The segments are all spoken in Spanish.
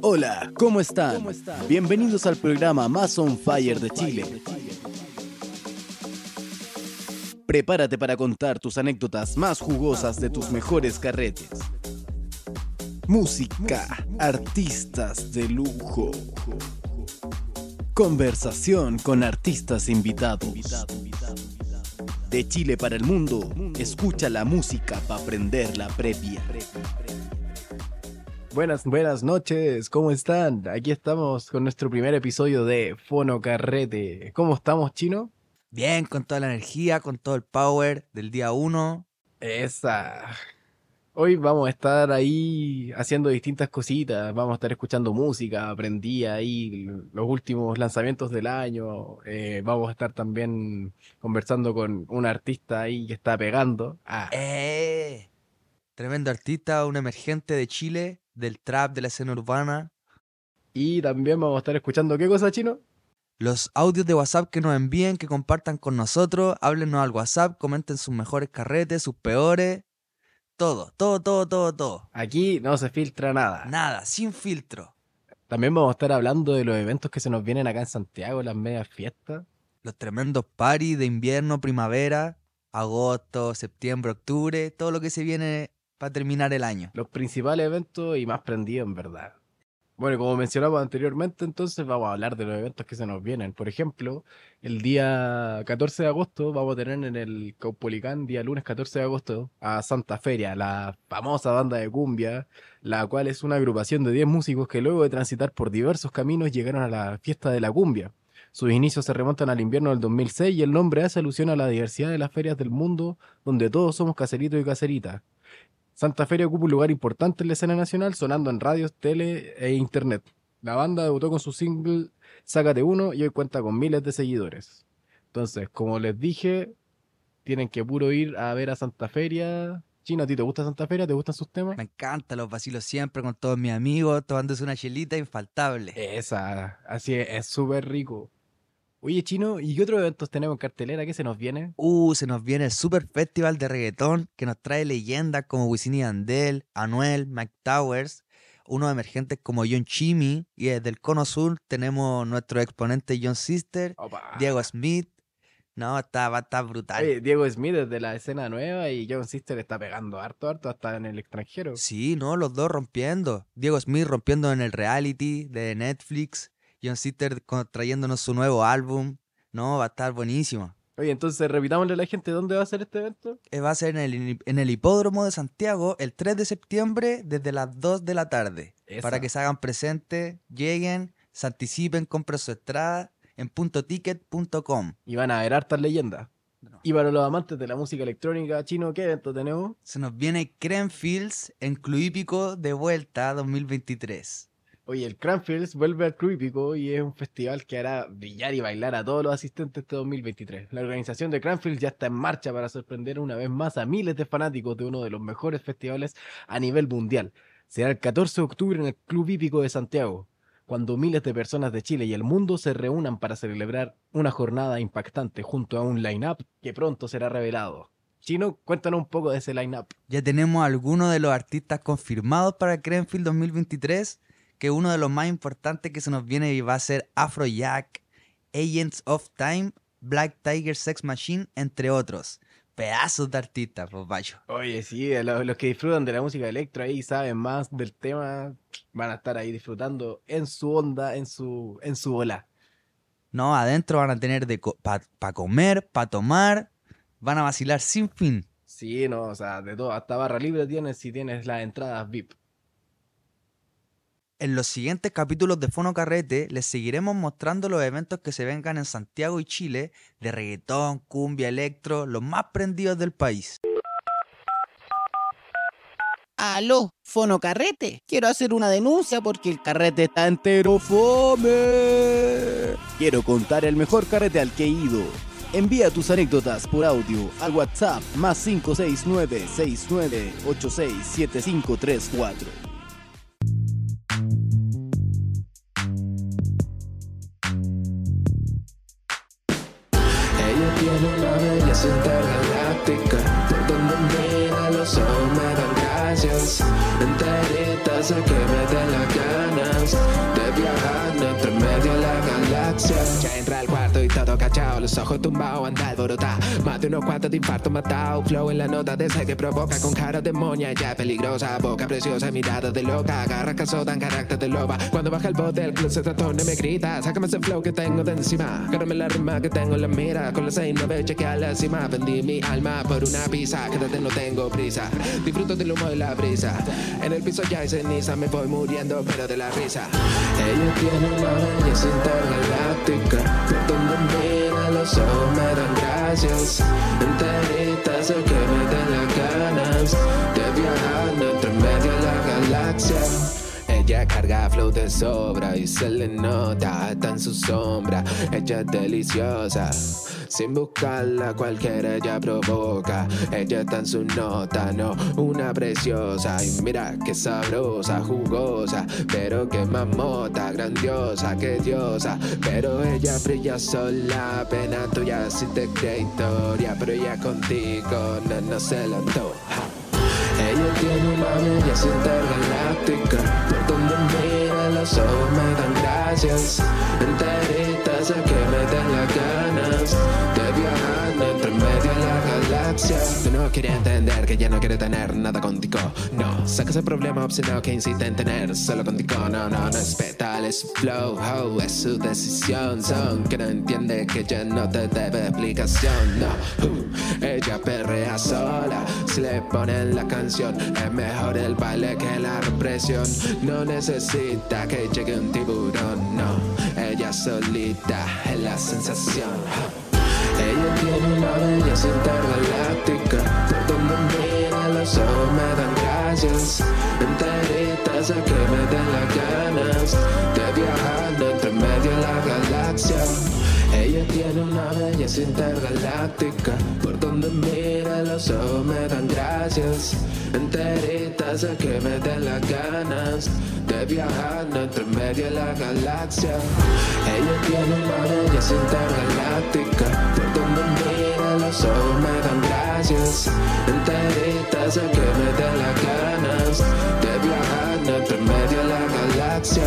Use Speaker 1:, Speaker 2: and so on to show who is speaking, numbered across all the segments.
Speaker 1: Hola, ¿cómo están? Bienvenidos al programa más on fire de Chile. Prepárate para contar tus anécdotas más jugosas de tus mejores carretes. Música, artistas de lujo. Conversación con artistas invitados. De Chile para el mundo, escucha la música para aprender la previa. Buenas, buenas noches, ¿cómo están? Aquí estamos con nuestro primer episodio de Fono Carrete. ¿Cómo estamos, Chino?
Speaker 2: Bien, con toda la energía, con todo el power del día 1.
Speaker 1: Esa. Hoy vamos a estar ahí haciendo distintas cositas, vamos a estar escuchando música, aprendí ahí los últimos lanzamientos del año, eh, vamos a estar también conversando con un artista ahí que está pegando.
Speaker 2: Ah. ¡Eh! Tremendo artista, un emergente de Chile, del trap, de la escena urbana.
Speaker 1: Y también vamos a estar escuchando qué cosa, chino.
Speaker 2: Los audios de WhatsApp que nos envíen, que compartan con nosotros, háblenos al WhatsApp, comenten sus mejores carretes, sus peores. Todo, todo, todo, todo, todo.
Speaker 1: Aquí no se filtra nada.
Speaker 2: Nada, sin filtro.
Speaker 1: También vamos a estar hablando de los eventos que se nos vienen acá en Santiago, las medias fiestas.
Speaker 2: Los tremendos paris de invierno, primavera, agosto, septiembre, octubre, todo lo que se viene para terminar el año.
Speaker 1: Los principales eventos y más prendidos en verdad. Bueno, como mencionamos anteriormente, entonces vamos a hablar de los eventos que se nos vienen. Por ejemplo, el día 14 de agosto vamos a tener en el Caupolicán, día lunes 14 de agosto, a Santa Feria, la famosa banda de cumbia, la cual es una agrupación de 10 músicos que luego de transitar por diversos caminos llegaron a la fiesta de la cumbia. Sus inicios se remontan al invierno del 2006 y el nombre hace alusión a la diversidad de las ferias del mundo, donde todos somos caseritos y caseritas. Santa Feria ocupa un lugar importante en la escena nacional, sonando en radios, tele e internet. La banda debutó con su single Sácate Uno y hoy cuenta con miles de seguidores. Entonces, como les dije, tienen que puro ir a ver a Santa Feria. Chino, ¿a ti te gusta Santa Feria? ¿Te gustan sus temas?
Speaker 2: Me encanta, los vacilos siempre con todos mis amigos, tomándose una chelita infaltable.
Speaker 1: Esa, así es súper rico. Oye, Chino, ¿y qué otros eventos tenemos en cartelera? ¿Qué se nos viene?
Speaker 2: Uh, se nos viene el Super Festival de Reggaetón que nos trae leyendas como Wisin y Andel, Anuel, Mike Towers, unos emergentes como John Chimmy y desde el Cono Sur tenemos nuestro exponente John Sister, Diego Smith. No, está, va a estar brutal.
Speaker 1: Diego Smith es de la escena nueva y John Sister está pegando harto, harto hasta en el extranjero.
Speaker 2: Sí, no, los dos rompiendo. Diego Smith rompiendo en el reality de Netflix John Sister trayéndonos su nuevo álbum. No, va a estar buenísimo.
Speaker 1: Oye, entonces repitámosle a la gente dónde va a ser este evento.
Speaker 2: Eh, va a ser en el, en el hipódromo de Santiago el 3 de septiembre desde las 2 de la tarde. Para que se hagan presentes, lleguen, se anticipen, compren su entrada en puntoticket.com.
Speaker 1: Y van a ver hartas leyendas. Y para los amantes de la música electrónica chino, ¿qué evento tenemos?
Speaker 2: Se nos viene Crenfields en Cluípico de vuelta 2023.
Speaker 1: Oye, el Cranfields vuelve al Club y es un festival que hará brillar y bailar a todos los asistentes este 2023. La organización de Cranfields ya está en marcha para sorprender una vez más a miles de fanáticos de uno de los mejores festivales a nivel mundial. Será el 14 de octubre en el Club Hípico de Santiago, cuando miles de personas de Chile y el mundo se reúnan para celebrar una jornada impactante junto a un line-up que pronto será revelado. Chino, cuéntanos un poco de ese line-up.
Speaker 2: Ya tenemos algunos de los artistas confirmados para Cranfield 2023 que uno de los más importantes que se nos viene va a ser Afrojack, Agents of Time, Black Tiger Sex Machine, entre otros. Pedazos de artistas, pues
Speaker 1: Oye, sí, los, que disfrutan de la música electro ahí saben más del tema, van a estar ahí disfrutando en su onda, en su, en su ola.
Speaker 2: No, adentro van a tener de para comer, para tomar, van a vacilar sin fin.
Speaker 1: Sí, no, o sea, de todo, hasta barra libre tienes si tienes las entradas VIP.
Speaker 2: En los siguientes capítulos de Fono Carrete les seguiremos mostrando los eventos que se vengan en Santiago y Chile de reggaetón, cumbia, electro, los más prendidos del país.
Speaker 3: Aló, Fono Carrete. Quiero hacer una denuncia porque el carrete está entero fome.
Speaker 1: Quiero contar el mejor carrete al que he ido. Envía tus anécdotas por audio al WhatsApp más 569 69867534.
Speaker 4: Hace cachao, los ojos tumbados, anda alborotado. Más de unos cuantos de infarto matado. Flow en la nota de ese que provoca con cara de moña, ya peligrosa. Boca preciosa, mirada de loca. Agarra caso, dan carácter de loba. Cuando baja el bote, el club se tratone me grita. Sácame ese flow que tengo de encima. Cárame la rima que tengo en la mira. Con la 6 9 chequea la cima. Vendí mi alma por una pizza. Quédate, no tengo prisa. Disfruto del humo de la brisa. En el piso ya hay ceniza. Me voy muriendo, pero de la risa. Ella tiene una belleza intergaláctica. Donde mira los ojos me dan gracias. Enterita sé que me dan las ganas de viajar entre medio de la galaxia. Ella carga flow de sobra y se le nota hasta en su sombra. Ella es deliciosa, sin buscarla cualquiera ella provoca. Ella está en su nota, no una preciosa. Y mira que sabrosa, jugosa, pero que mamota, grandiosa, que diosa. Pero ella brilla sola, pena tuya si te cree historia. Pero ella contigo no, se lo antoja. Ella tiene una belleza intergaláctica los ojos me dan gracias. Enterita sé que me dan las ganas De viajar entre medio de la galaxia. Tú no quiere entender que ya no quiere tener nada contigo. No, saca ese problema obstinado que insiste en tener Solo contigo, no, no, no es petal, es flow Es su decisión, son que no entiende que ya no te debe explicación. No, uh, ella perrea sola Si le ponen la canción. Es mejor el baile que la represión. No necesita que llegue un tiburón No, ella solita es la sensación. Ella tiene una belleza intergaláctica Por donde mira los ojos me dan gracias Enterita sé que me dan las ganas De viajar entre medio de la galaxia. Ella tiene una belleza intergaláctica Por donde mira los ojos me dan gracias. Enterita sé que me den las ganas De viajar entre medio de la galaxia. Ella tiene una belleza intergaláctica Por donde mira los ojos me dan gracias. Enterita sé que me den las ganas De viajar entre medio de la galaxia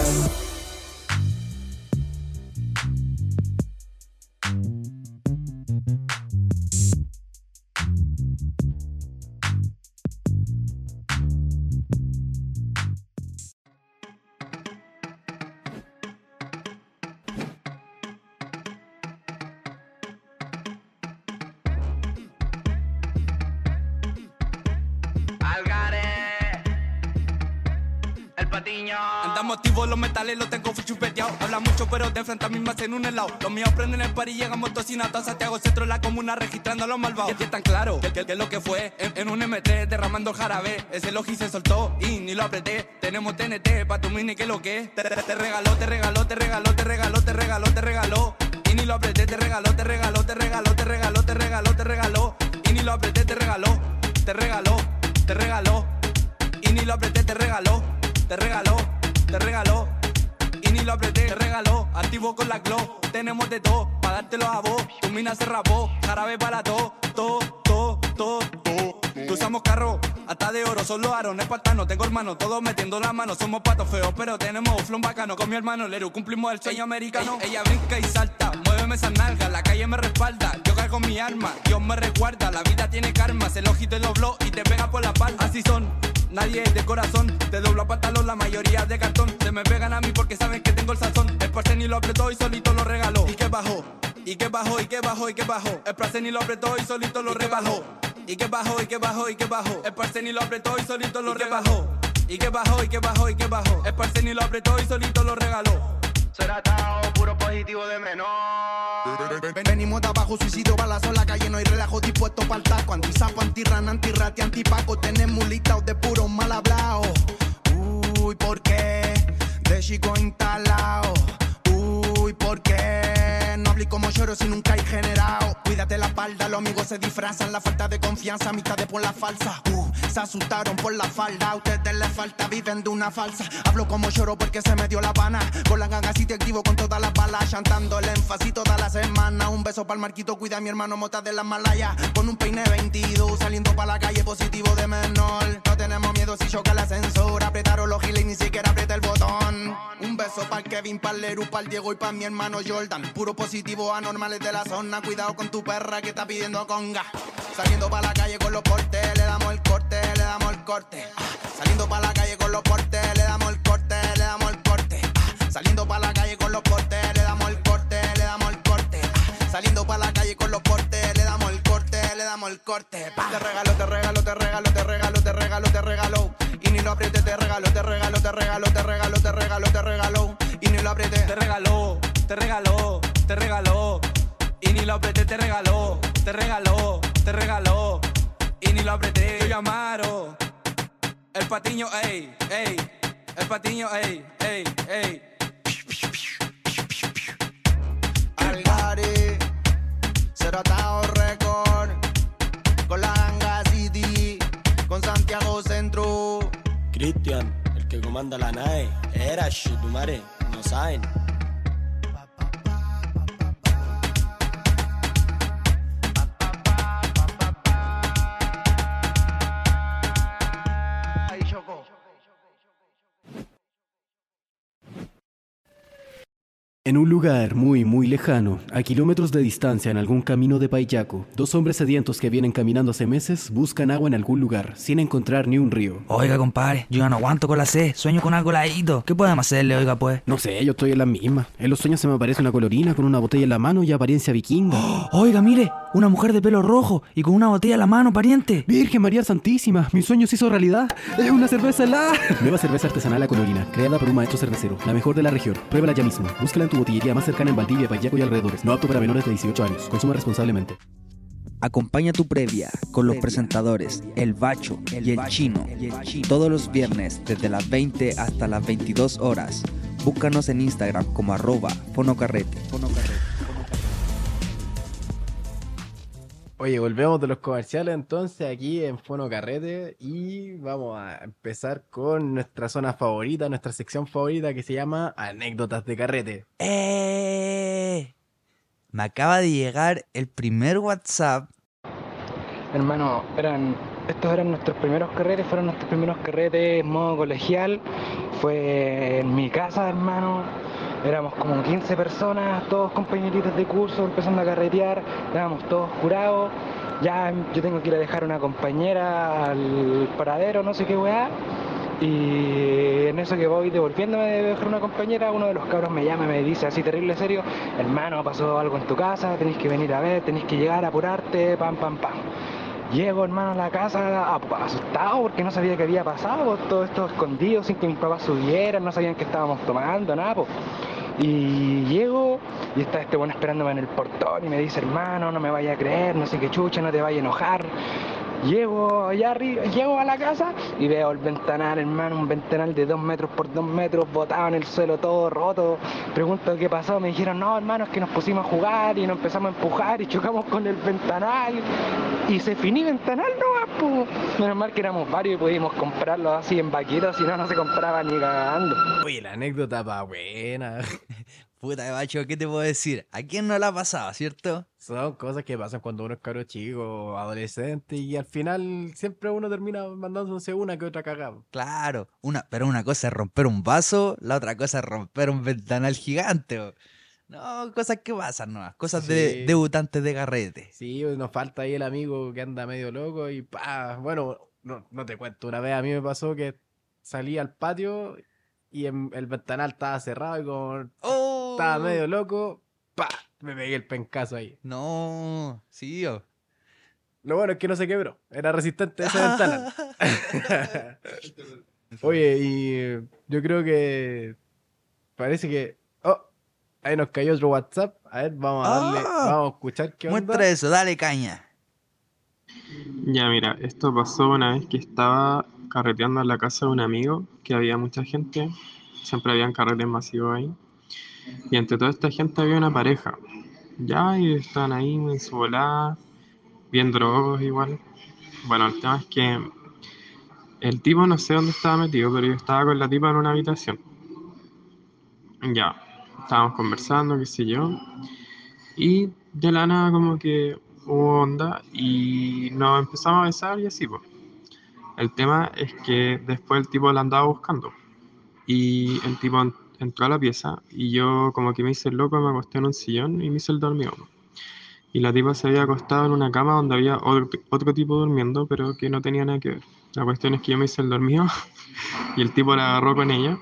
Speaker 5: Andamos activos, los metales los tengo chupeteados. Habla mucho, pero de frente a mí me hacen un helado. Los míos prenden el par y llegamos tocinados a Santiago Centro, la comuna, registrando a los malvados. Es tan claro que, que, que lo que fue en, en un MT, derramando jarabe. Ese logi se soltó y ni lo apreté. Tenemos TNT pa' tu mini, que lo que te, te, te regaló, te regaló, te regaló, te regaló, te regaló, te regaló. Y ni lo apreté, te regaló, te regaló, te regaló, te regaló, te regaló, te regaló. Y ni lo apreté, te regaló, te regaló, te regaló. Y ni lo apreté, te regaló, te regaló, te regaló. Y ni lo apreté, te regaló. Activo con la glow, tenemos de todo, pa' dártelo a vos. Tu mina se rapó, jarabe para todo, todo, todo, todo, todo. Que usamos carro, hasta de oro, solo aro, no espartano, tengo hermano, todos metiendo la mano, somos patos feos, pero tenemos flow bacano, con mi hermano Leru, cumplimos el sueño americano. Ella, brinca y salta, muéveme esa nalga, la calle me respalda, yo cargo mi arma, Dios me resguarda, la vida tiene karma, se lo te lo blow y te pega por la palma, así son. Nadie es de corazón, te doblo a pantalón, la mayoría de cartón. Se me pegan a mí porque saben que tengo el sazón. El parce ni lo apretó y solito lo regaló. ¿Y qué bajó? ¿Y qué bajó? ¿Y qué bajó? ¿Y qué bajó? El parce ni lo apretó y solito lo rebajó. ¿Y qué bajó? ¿Y qué bajó? ¿Y qué bajó? El parce ni lo apretó y solito lo rebajó. ¿Y qué bajó? ¿Y qué bajó? ¿Y qué bajó? El parce ni lo apretó y solito lo regaló.
Speaker 6: Será tao, puro positivo de menor.
Speaker 7: Venimos de abajo, suicidio, balazo en la calle, no hay relajo dispuesto para el taco. Antisapo, antirran, antirrati, antipaco. Tenemos listados de puro mal hablado. Uy, ¿por qué? De chico instalado. Uy, ¿por qué? No hablé como lloro si nunca hay generado. Cuídate la espalda, los amigos se disfrazan. La falta de confianza, amistades por la falsa. Uh, se asustaron por la falda. A ustedes les falta, viven de una falsa. Hablo como lloro porque se me dio la pana. Con la ganga si te activo con todas las balas. Chantando el énfasis toda la semana. Un beso para el marquito, cuida a mi hermano Mota de las Malayas. Con un peine 22, saliendo para la calle positivo de menor. No tenemos miedo si choca el ascensor. Apretaron los giles y ni siquiera aprieta el botón. Un beso para Kevin, para Leru, para Diego y para mi hermano Jordan. Puro positivo, anormales de la zona. Cuidado con tu perra que está pidiendo conga. Saliendo para la calle con los portes, le damos el corte, le damos el corte. Ah, Saliendo para la calle con los portes, le damos el corte, le damos el corte. Ah, Saliendo para la calle con los portes, le damos el corte, le damos el corte. Ah, Saliendo para la calle con los portes, le damos el corte, le damos el corte. Pa. Te regalo, te regalo, te regalo, te regalo, te regalo, te regalo. Y ni lo apriete, te regalo, te regalo, te regalo, te regalo, te regalo, te regalo. Y ni lo apriete.
Speaker 5: Te regaló, te regaló, te regaló. Y ni lo apreté, te regaló, te regaló, te regaló. Y ni lo apreté. Yo Amaro, el patiño, ey, ey. El patiño, ey, ey, ey.
Speaker 7: Algari, Ceratao Record, con la Ganga City, con Santiago Centro.
Speaker 8: Cristian, el que comanda la nave, era Shitumare, no saben.
Speaker 9: En un lugar muy, muy lejano, a kilómetros de distancia en algún camino de Payaco, dos hombres sedientos que vienen caminando hace meses buscan agua en algún lugar, sin encontrar ni un río.
Speaker 10: Oiga, compadre, yo ya no aguanto con la sed, sueño con algo ladito. ¿Qué podemos hacerle, oiga, pues?
Speaker 9: No sé, yo estoy en la misma. En los sueños se me aparece una colorina con una botella en la mano y apariencia vikinga.
Speaker 10: Oiga, mire, una mujer de pelo rojo y con una botella en la mano, pariente.
Speaker 9: Virgen María Santísima, mi sueño se hizo realidad. Es una cerveza helada. Nueva cerveza artesanal La Colorina, creada por un maestro cervecero, la mejor de la región. Pruébala ya mismo. Búscala en tu botillería más cercana en Valdivia, Payaco y alrededores. No apto para menores de 18 años. Consuma responsablemente.
Speaker 2: Acompaña tu previa con los presentadores El Bacho y el Chino todos los viernes desde las 20 hasta las 22 horas. Búscanos en Instagram como arroba fonocarrete.
Speaker 1: Oye, volvemos de los comerciales entonces aquí en Fono Carrete y vamos a empezar con nuestra zona favorita, nuestra sección favorita que se llama Anécdotas de Carrete.
Speaker 2: ¡Eh! Me acaba de llegar el primer WhatsApp.
Speaker 11: Hermano, eran, estos eran nuestros primeros carretes, fueron nuestros primeros carretes modo colegial. Fue en mi casa, hermano. Éramos como 15 personas, todos compañeritos de curso, empezando a carretear. Estábamos todos curados. Ya yo tengo que ir a dejar una compañera al paradero, no sé qué weá. Y en eso que voy devolviéndome de dejar una compañera, uno de los cabros me llama y me dice así terrible serio, hermano, pasó algo en tu casa, tenéis que venir a ver, tenéis que llegar, apurarte, pam, pam, pam. Llego, hermano, a la casa asustado porque no sabía qué había pasado, todo esto escondido sin que mis papás subieran, no sabían que estábamos tomando, nada, pues. Y llego y está este bueno esperándome en el portón y me dice, hermano, no me vaya a creer, no sé qué chucha, no te vaya a enojar. Llego allá arriba, llego a la casa y veo el ventanal, hermano, un ventanal de dos metros por dos metros, botado en el suelo, todo roto. Pregunto qué pasó, me dijeron, no, hermano, es que nos pusimos a jugar y nos empezamos a empujar y chocamos con el ventanal. Y se finí ventanal, no, pues. Menos mal que éramos varios y pudimos comprarlo así en vaquitos, si no, no se compraba ni cagando.
Speaker 1: Oye, la anécdota va buena.
Speaker 2: Puta, Bacho, ¿qué te puedo decir? ¿A quién no la ha pasado, cierto?
Speaker 1: Son cosas que pasan cuando uno es caro chico, adolescente, y al final siempre uno termina mandándose una que otra cagada.
Speaker 2: Claro, una, pero una cosa es romper un vaso, la otra cosa es romper un ventanal gigante. No, cosas que pasan, no, cosas de debutantes de carrete.
Speaker 1: Sí, nos falta ahí el amigo que anda medio loco y pa, bueno, no, no te cuento, una vez a mí me pasó que salí al patio y en- el ventanal estaba cerrado y como
Speaker 2: ¡Oh!
Speaker 1: estaba medio loco, pa, me pegué el pencazo ahí.
Speaker 2: No, sí, oh.
Speaker 1: Lo bueno es que no se quebró, era resistente ese ventanal. Oye, y yo creo que parece que... Ahí nos cayó otro WhatsApp. A ver, vamos a darle,
Speaker 2: Ah.
Speaker 1: vamos a escuchar qué onda.
Speaker 2: Muestra eso, dale caña.
Speaker 12: Ya, mira, esto pasó una vez que estaba carreteando en la casa de un amigo, que había mucha gente, siempre habían carretes masivos ahí, y entre toda esta gente había una pareja. Ya, y estaban ahí en su volada, bien drogos igual. Bueno, el tema es que el tipo no sé dónde estaba metido, pero yo estaba con la tipa en una habitación. Ya, estábamos conversando, qué sé yo. Y de la nada como que hubo onda y nos empezamos a besar y así, pues. El tema es que después el tipo la andaba buscando. Y el tipo en- entró a la pieza y yo como que me hice el loco, me acosté en un sillón y me hice el dormido. Y la tipa se había acostado en una cama donde había otro, otro tipo durmiendo, pero que no tenía nada que ver. La cuestión es que yo me hice el dormido y el tipo la agarró con ella.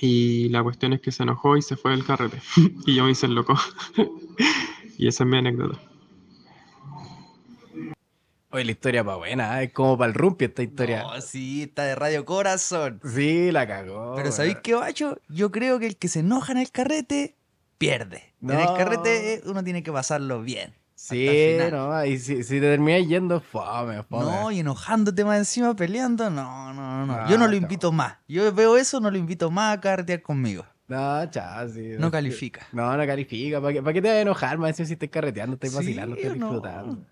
Speaker 12: Y la cuestión es que se enojó y se fue del carrete. y yo me hice el loco. y esa es mi anécdota.
Speaker 1: Oye, la historia pa' buena, ¿eh? es como para el rumpi esta historia.
Speaker 2: Oh, sí, está de Radio Corazón.
Speaker 1: Sí, la cagó.
Speaker 2: Pero. ¿sabéis qué, bacho? Yo creo que el que se enoja en el carrete, pierde. En el
Speaker 1: No.
Speaker 2: carrete eh, uno tiene que pasarlo bien.
Speaker 1: Sí, no, y si, si te terminas yendo, fome, fome.
Speaker 2: No, y enojándote más encima, peleando, no, no, no.
Speaker 1: Ah,
Speaker 2: Yo no lo
Speaker 1: no.
Speaker 2: invito más. Yo veo eso, no lo invito más a carretear conmigo.
Speaker 1: No, chao, sí.
Speaker 2: No califica.
Speaker 1: No, no califica. ¿Para qué, pa' qué te vas a enojar más si estás carreteando, estás
Speaker 2: Sí,
Speaker 1: vacilando, estás
Speaker 2: no.
Speaker 1: disfrutando?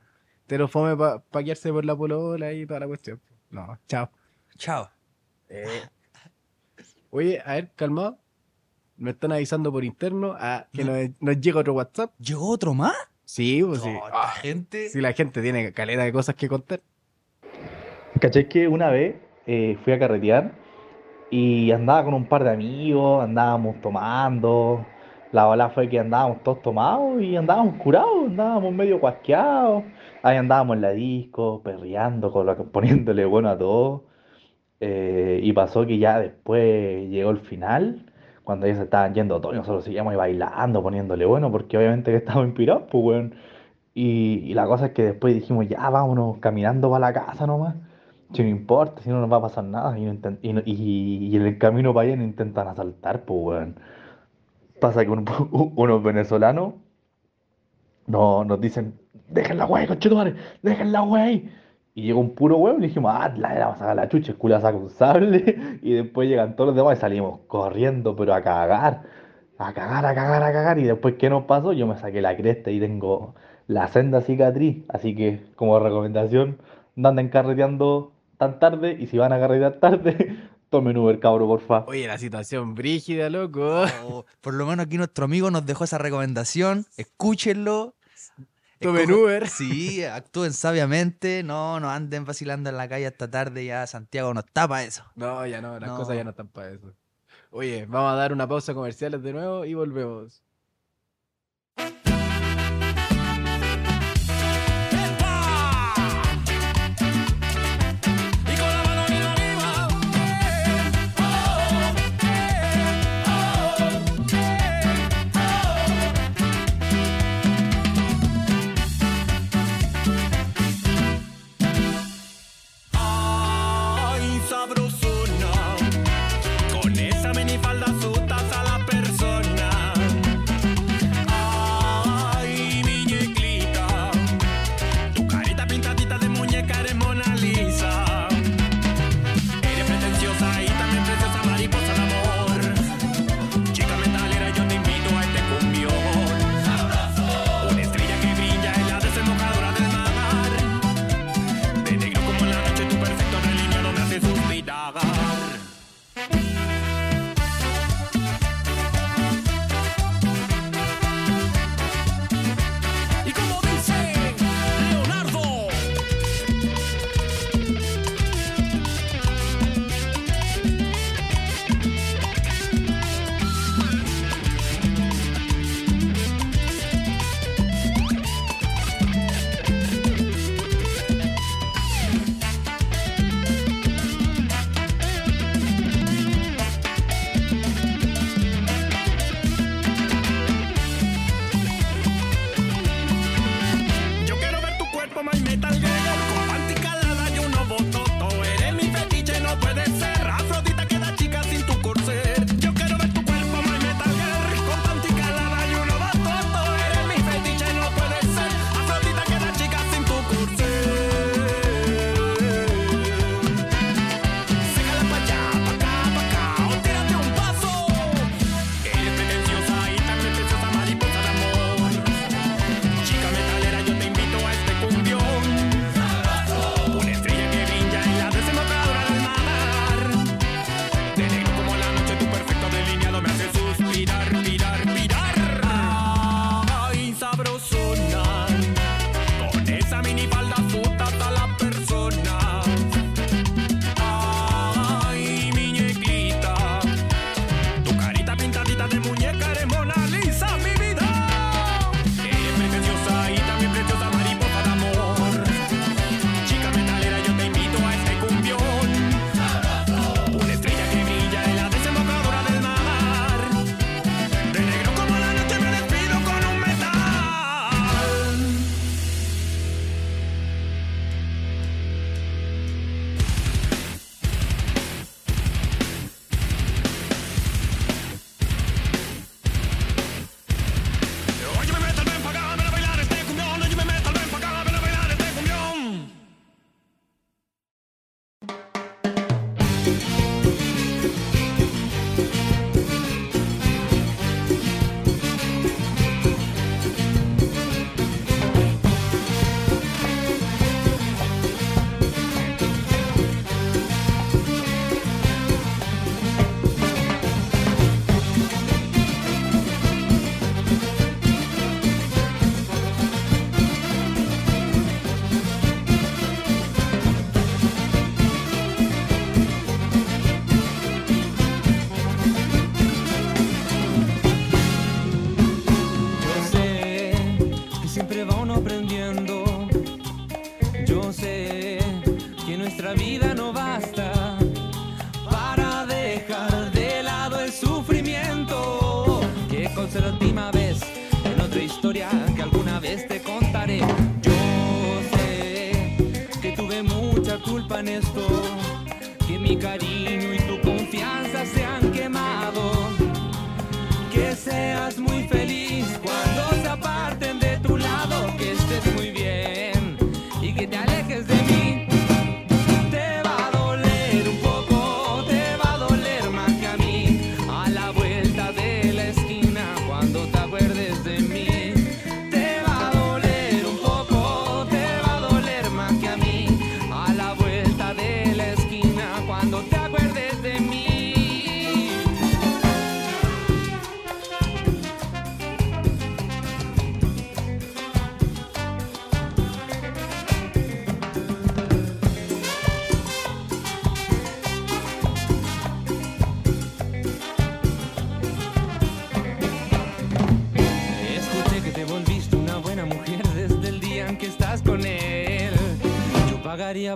Speaker 1: Te lo fome para pa quedarse por la polola y toda la cuestión. No, chao.
Speaker 2: Chao.
Speaker 1: Eh. Oye, a ver, calmado. Me están avisando por interno a que nos, nos llega otro WhatsApp.
Speaker 2: ¿Llegó otro más?
Speaker 1: Sí, pues sí.
Speaker 2: No,
Speaker 1: Ah,
Speaker 2: gente.
Speaker 1: Si la gente tiene caleta de cosas que contar.
Speaker 13: ¿Cachai que una vez eh, fui a carretear y andaba con un par de amigos, andábamos tomando, la ola fue que andábamos todos tomados y andábamos curados, andábamos medio cuasqueados, ahí andábamos en la disco, perreando, poniéndole bueno a todo, eh, y pasó que ya después llegó el final, cuando ellos estaban yendo todos, nosotros seguíamos bailando, poniéndole bueno, porque obviamente que estábamos inspirados, pues weón. Y, y la cosa es que después dijimos, ya vámonos caminando para la casa nomás. Si no importa, si no nos va a pasar nada. Y, no no- en el camino para allá nos intentan asaltar, pues weón. Pasa que un- unos venezolanos no, nos dicen, dejen la wey, conchetumare, dejen la wey. Y llegó un puro weón y dijimos, ah, la, la vamos a sacar la chucha, el culo saca un sable. Y después llegan todos los demás y salimos corriendo, pero a cagar. A cagar, a cagar, a cagar. Y después, ¿qué nos pasó? Yo me saqué la cresta y tengo la senda cicatriz. Así que, como recomendación, no anden carreteando tan tarde. Y si van a carretear tarde, tomen Uber, cabro, porfa.
Speaker 1: Oye, la situación brígida, loco.
Speaker 2: Oh, por lo menos aquí nuestro amigo nos dejó esa recomendación. Escúchenlo.
Speaker 1: Tomen
Speaker 2: Escojan-
Speaker 1: Uber.
Speaker 2: Sí, actúen sabiamente. No, no anden vacilando en la calle hasta tarde. Ya Santiago nos tapa eso.
Speaker 1: No, ya no, las
Speaker 2: No.
Speaker 1: cosas ya no están para eso. Oye, vamos a dar una pausa comerciales de nuevo y volvemos.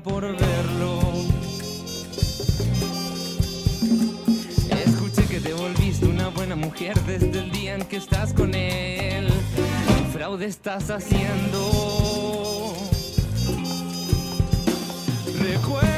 Speaker 14: Por verlo. Escuché que te volviste una buena mujer desde el día en que estás con él. ¿Qué fraude estás haciendo? Recuerdo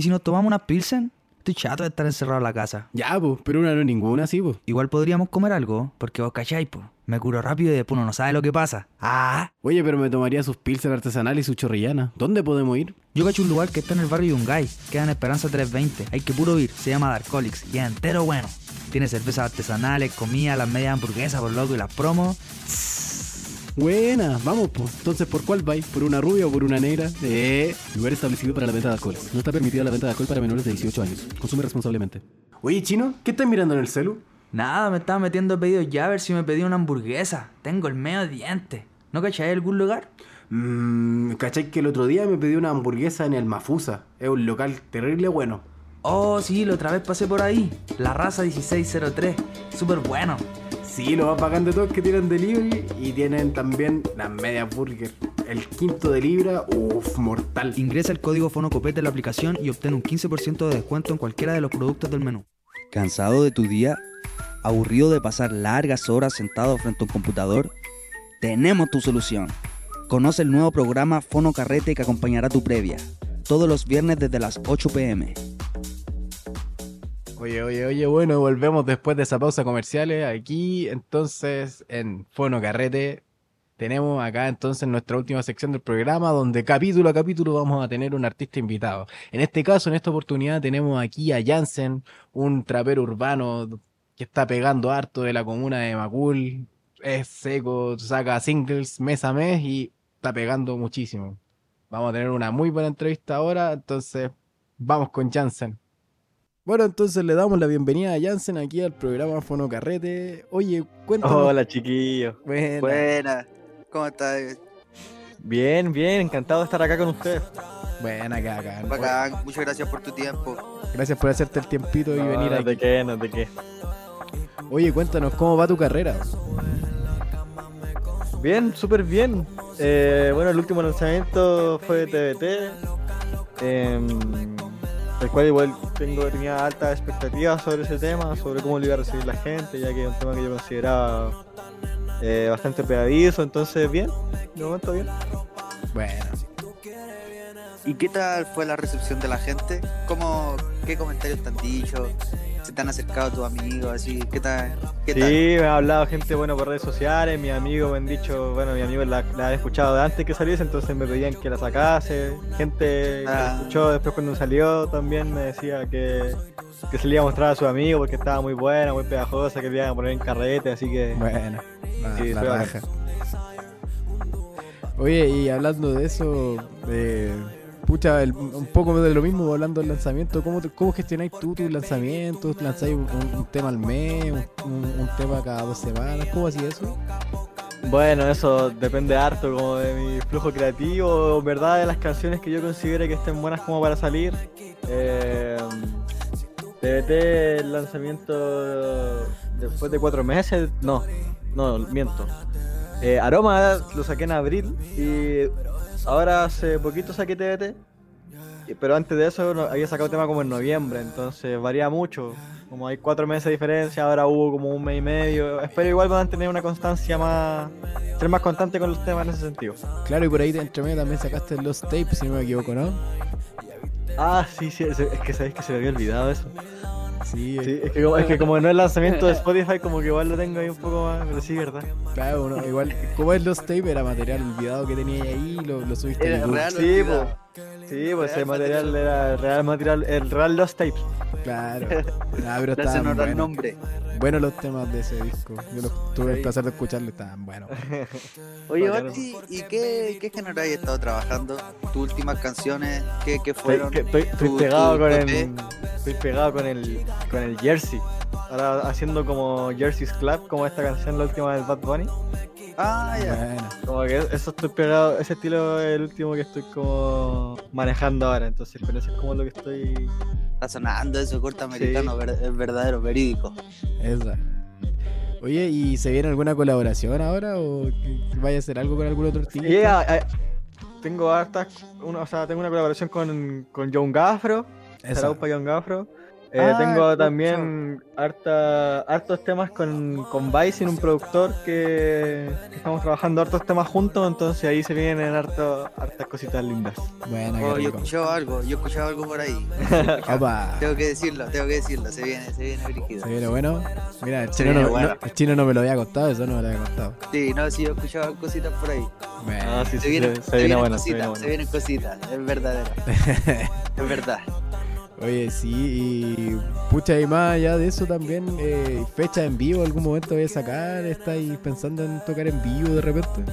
Speaker 14: ¿y
Speaker 2: si nos tomamos unas pilsen? Estoy chato de estar encerrado en la casa.
Speaker 1: Ya, pues, pero una no es ninguna, sí, pues.
Speaker 2: Igual podríamos comer algo, porque vos cacháis, po. Me curo rápido y después uno no sabe lo que pasa. Ah,
Speaker 1: Oye, pero me tomaría sus pilsen artesanales y su chorrillana. ¿Dónde podemos ir?
Speaker 2: yo cacho un lugar que está en el barrio Yungay. Queda en Esperanza 320. Hay que puro ir. Se llama Darkolix y es entero bueno. Tiene cervezas artesanales, comida, las medias hamburguesas por loco y las promos.
Speaker 1: Buena, vamos, pues. Entonces, ¿por cuál vais? ¿Por una rubia o por una negra? Eh.
Speaker 15: Lugar establecido para la venta de alcohol. No está permitida la venta de alcohol para menores de 18 años. Consume responsablemente.
Speaker 1: Oye, chino, ¿qué estás mirando en el celu?
Speaker 2: Nada, me estaba metiendo pedidos ya a ver si me pedí una hamburguesa. Tengo el medio diente. ¿No cacháis algún lugar?
Speaker 1: Mmm, ¿cachai que el otro día me pedí una hamburguesa en el Mafusa? Es un local terrible bueno.
Speaker 2: Oh, sí, la otra vez pasé por ahí. La raza 1603. Súper bueno.
Speaker 1: Sí, lo más bacán de todo es que tienen delivery y tienen también las medias burger. El quinto de libra, uff, mortal.
Speaker 2: Ingresa el código FONOCOPETE en la aplicación y obtén un 15% de descuento en cualquiera de los productos del menú.
Speaker 16: ¿Cansado de tu día? ¿Aburrido de pasar largas horas sentado frente a un computador? Tenemos tu solución. Conoce el nuevo programa Fono Carrete que acompañará tu previa. Todos los viernes desde las 8 pm.
Speaker 1: Oye, oye, oye, bueno, volvemos después de esa pausa comerciales. Aquí, entonces, en Fono Carrete, tenemos acá entonces nuestra última sección del programa, donde capítulo a capítulo vamos a tener un artista invitado. En este caso, en esta oportunidad, tenemos aquí a Jansen, un trapero urbano que está pegando harto de la comuna de Macul. Es seco, saca singles mes a mes y está pegando muchísimo. Vamos a tener una muy buena entrevista ahora, entonces vamos con Jansen. Bueno, entonces le damos la bienvenida a Jansen aquí al programa Fono Carrete. Oye, cuéntanos.
Speaker 17: Hola, chiquillos.
Speaker 1: Buena.
Speaker 18: Buena. ¿Cómo estás?
Speaker 17: Bien, bien, encantado de estar acá con ustedes.
Speaker 1: Buena, caca.
Speaker 18: Bacán, muchas gracias por tu tiempo.
Speaker 1: Gracias por hacerte el tiempito y
Speaker 17: No,
Speaker 1: venir
Speaker 17: no
Speaker 1: aquí.
Speaker 17: de qué, no de qué.
Speaker 1: Oye, cuéntanos cómo va tu carrera.
Speaker 17: Bien, súper bien. Eh, bueno, el último lanzamiento fue de TBT. Em, el cual igual tengo, tenía altas expectativas sobre ese tema, sobre cómo lo iba a recibir la gente, ya que es un tema que yo consideraba eh, bastante pegadizo, entonces bien, de momento bien.
Speaker 1: Bueno.
Speaker 18: ¿Y qué tal fue la recepción de la gente? ¿Cómo, ¿Qué comentarios te han dicho? ¿Se te han acercado tus amigos? Así, ¿Qué tal? ¿Qué
Speaker 17: Sí,
Speaker 18: tal?
Speaker 17: me ha hablado gente bueno por redes sociales, mis amigos me han dicho, bueno, mis amigos la, la han escuchado de antes que saliese, entonces me pedían que la sacase. Gente que la
Speaker 18: Ah.
Speaker 17: escuchó después cuando salió también me decía que, que se le iba a mostrar a sus amigos porque estaba muy buena, muy pegajosa, que le iban a poner en carrete, así que...
Speaker 1: Bueno, la,
Speaker 17: Sí,
Speaker 1: la raja. Oye, y hablando de eso, eh, pucha, el- un poco de lo mismo, hablando del lanzamiento, ¿cómo, cómo gestionáis tú tus lanzamientos? ¿Lanzáis un, tema al mes, un, tema cada dos semanas? ¿Cómo así eso?
Speaker 17: Bueno, eso depende harto como de mi flujo creativo, verdad de las canciones que yo considere que estén buenas como para salir. Eh, el lanzamiento después de cuatro meses, no, no, miento. Eh, Aroma lo saqué en abril y ahora hace poquito saqué TBT, pero antes de eso no- había sacado tema como en noviembre, entonces varía mucho. Como hay cuatro meses de diferencia, ahora hubo como un mes y medio. Espero igual mantener una constancia más. ser más constante con los temas en ese sentido.
Speaker 1: Claro, y por ahí entre medio también sacaste los tapes, si no me equivoco, ¿no?
Speaker 17: Ah, sí, sí, es es que sabéis que se me había olvidado eso.
Speaker 1: Sí,
Speaker 17: Sí, es que, como, es que como no es lanzamiento de Spotify, como que igual lo tengo ahí un poco más, pero sí, ¿verdad?
Speaker 1: Claro, uno, igual, como es los tapes, era material olvidado que tenía ahí, lo, lo subiste
Speaker 18: Era real
Speaker 17: Sí, pues. Sí, pues ese material era el real material, el real Lost Tapes.
Speaker 1: Claro. Ah, pero estaban
Speaker 18: honor al
Speaker 1: buenos.
Speaker 18: nombre.
Speaker 1: Buenos los temas de ese disco. Yo los tuve el placer de escucharlo, estaban buenos.
Speaker 18: Oye. Basti, ¿y qué, qué género has estado trabajando? ¿Tus últimas canciones? ¿Qué, qué
Speaker 17: Estoy,
Speaker 18: fueron?
Speaker 17: que estoy, estoy
Speaker 18: tu-
Speaker 17: pegado
Speaker 18: tu
Speaker 17: con el. Estoy pegado con el. con el Jersey. Ahora haciendo como Jersey's Club, como esta canción, la última del Bad Bunny.
Speaker 18: Ah, ya.
Speaker 1: Bueno.
Speaker 17: Como que eso estoy pegado, ese estilo es el último que estoy como manejando ahora, entonces pero eso es como lo que estoy.
Speaker 18: Está sonando eso, corto americano, ver- es verdadero, verídico.
Speaker 1: Esa. Oye, ¿y se viene alguna colaboración ahora o que vaya a hacer algo con algún otro artista?
Speaker 17: Y, ah, ah, tengo hartas, una, o sea, tengo una colaboración con, con John Gaffro,
Speaker 1: Esa.
Speaker 17: Saraupa John Gaffro. Eh,
Speaker 18: Ah,
Speaker 17: tengo también harta, hartos temas con, con Bison, un productor que, que estamos trabajando hartos temas juntos, entonces ahí se vienen harto, hartas cositas lindas.
Speaker 1: Buena,
Speaker 18: Oh, yo he escuchado algo, yo he escuchado algo por ahí.
Speaker 1: Opa.
Speaker 18: Tengo que decirlo, tengo que decirlo, se viene, se viene brígido.
Speaker 1: Se viene bueno. Mira, el chino, no,
Speaker 18: bueno.
Speaker 1: no- el chino no me lo había contado, eso no me lo había contado.
Speaker 18: Sí, no, sí, yo he escuchado cositas por ahí.
Speaker 1: Bueno.
Speaker 17: Ah, sí,
Speaker 18: Se
Speaker 17: sí,
Speaker 18: vienen,
Speaker 17: se,
Speaker 18: se
Speaker 17: se viene bueno,
Speaker 18: cositas,
Speaker 17: bueno.
Speaker 18: se vienen cositas, es verdadero. es verdad.
Speaker 1: Oye, sí, y pucha, y más allá de eso también, eh, fecha en vivo, algún momento voy a sacar, ¿estáis pensando en tocar en vivo de repente?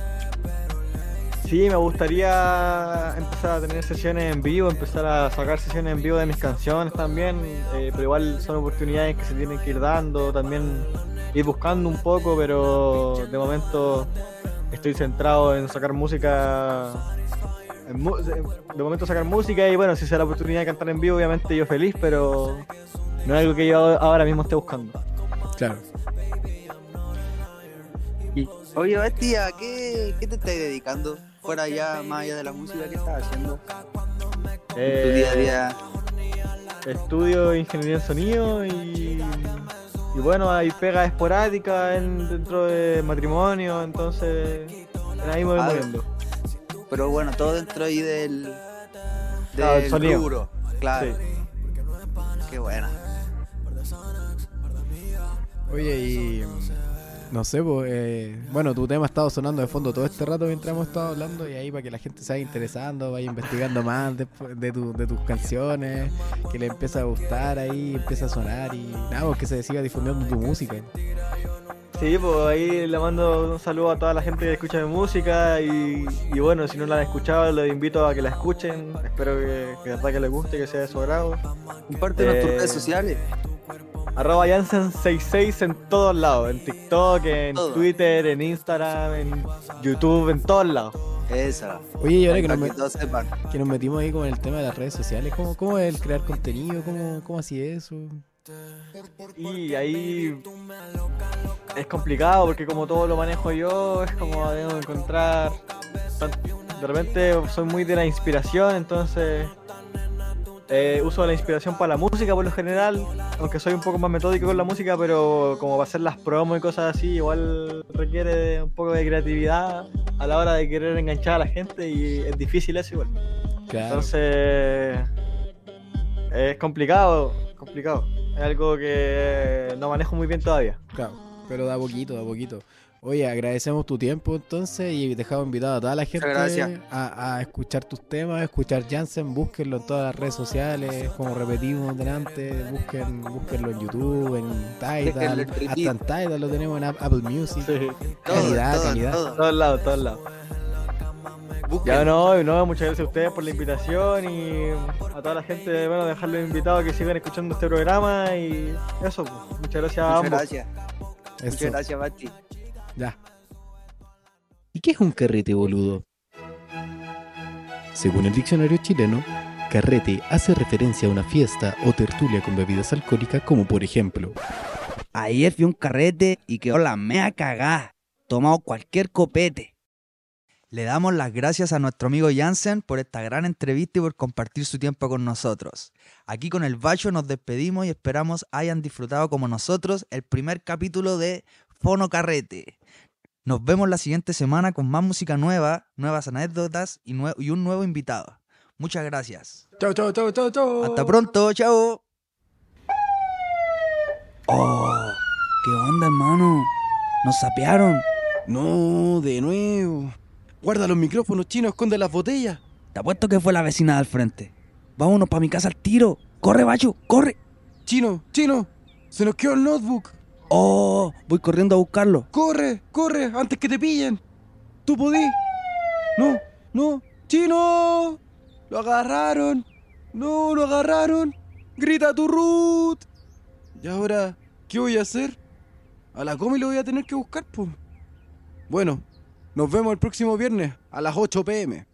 Speaker 17: Sí, me gustaría empezar a tener sesiones en vivo, empezar a sacar sesiones en vivo de mis canciones también, eh, pero igual son oportunidades que se tienen que ir dando, también ir buscando un poco, pero de momento estoy centrado en sacar música, de momento sacar música y bueno, si se da la oportunidad de cantar en vivo, obviamente yo feliz, pero no es algo que yo ahora mismo esté buscando.
Speaker 1: Claro.
Speaker 18: Oye, Basti, ¿a qué, qué te estás dedicando? Fuera ya, más allá de la música, ¿qué estás haciendo? En tu día a día.
Speaker 17: Estudio ingeniería en sonido y, y bueno, hay pega esporádica en, dentro de matrimonio, entonces ahí me voy
Speaker 18: Ah,
Speaker 17: moviendo.
Speaker 18: Pero bueno, todo dentro ahí del,
Speaker 17: Claro, el
Speaker 18: del
Speaker 17: sonido.
Speaker 18: rubro. Claro.
Speaker 17: Sí.
Speaker 18: Qué buena.
Speaker 1: Oye, y no sé, pues, eh, bueno, tu tema ha estado sonando de fondo todo este rato mientras hemos estado hablando y ahí para que la gente se vaya interesando, vaya investigando más de, de, tu- de tus canciones, que le empiece a gustar ahí, empieza a sonar y nada, pues que se siga difundiendo tu música.
Speaker 17: Sí, pues ahí le mando un saludo a toda la gente que escucha mi música y, y bueno, si no la han escuchado, los invito a que la escuchen. Espero que, que de verdad que les guste, que sea de su agrado.
Speaker 18: Compártenos tus
Speaker 17: Eh,
Speaker 18: redes sociales.
Speaker 17: Arroba Jansen66 en todos lados, en TikTok, en
Speaker 18: Todo.
Speaker 17: Twitter, en Instagram, en YouTube, en todos lados.
Speaker 18: Esa.
Speaker 1: Oye, y ahora que nos,
Speaker 18: que
Speaker 1: met-
Speaker 18: todos sepan.
Speaker 1: que nos metimos ahí con el tema de las redes sociales, ¿cómo, cómo es el crear contenido? ¿Cómo, cómo así eso?
Speaker 17: Y ahí es complicado porque como todo lo manejo yo, es como debo encontrar... De repente soy muy de la inspiración, entonces Eh, uso la inspiración para la música por lo general, aunque soy un poco más metódico con la música, pero como para hacer las promos y cosas así, igual requiere de un poco de creatividad a la hora de querer enganchar a la gente y es difícil eso igual.
Speaker 1: Claro.
Speaker 17: Entonces es complicado, complicado. Es algo que no manejo muy bien todavía.
Speaker 1: Claro, pero da poquito, da poquito. Oye, agradecemos tu tiempo entonces y dejamos invitado a toda la gente
Speaker 18: gracias.
Speaker 1: a, a escuchar tus temas, a escuchar Jansen, búsquenlo en todas las redes sociales, como repetimos delante, busquen, búsquenlo en YouTube, en Tidal, hasta en Tidal lo tenemos en App- Apple Music. Calidad,
Speaker 18: todo,
Speaker 1: calidad.
Speaker 18: todo.
Speaker 17: Todos lados, todos lados. Ya no, no, muchas gracias a ustedes por la invitación y a toda la gente, bueno, dejarles invitados a que sigan escuchando este programa y eso, pues. muchas gracias a
Speaker 18: Muchas
Speaker 17: ambos.
Speaker 18: gracias.
Speaker 1: Eso.
Speaker 18: Muchas gracias, Basti.
Speaker 1: Ya. ¿Y qué es un carrete, boludo? Según el diccionario chileno, carrete hace referencia a una fiesta o tertulia con bebidas alcohólicas como por ejemplo
Speaker 10: Ayer fui a un carrete y quedó la mea cagá. Tomado cualquier copete.
Speaker 2: Le damos las gracias a nuestro amigo Jansen por esta gran entrevista y por compartir su tiempo con nosotros. Aquí con el Bacho nos despedimos y esperamos hayan disfrutado como nosotros el primer capítulo de Fono Carrete. Nos vemos la siguiente semana con más música nueva, nuevas anécdotas y, nue- y un nuevo invitado. Muchas gracias.
Speaker 1: Chao, chao, chao, chao, chao.
Speaker 2: Hasta pronto, chao.
Speaker 10: Oh, ¿qué onda, hermano? Nos sapearon.
Speaker 1: No, de nuevo. Guarda los micrófonos chinos, esconde las botellas.
Speaker 10: Te apuesto que fue la vecina del frente. Vámonos para mi casa al tiro. Corre, bacho, corre.
Speaker 1: Chino, chino, se nos quedó el notebook.
Speaker 10: Oh, voy corriendo a buscarlo.
Speaker 1: Corre, corre, antes que te pillen. ¿Tú podís? No, no. ¡Chino! ¡Lo agarraron! ¡No, lo agarraron! ¡Grita tu Ruth! ¿Y ahora qué voy a hacer? A la Comi lo voy a tener que buscar, pues. Bueno, nos vemos el próximo viernes a las 8 pm.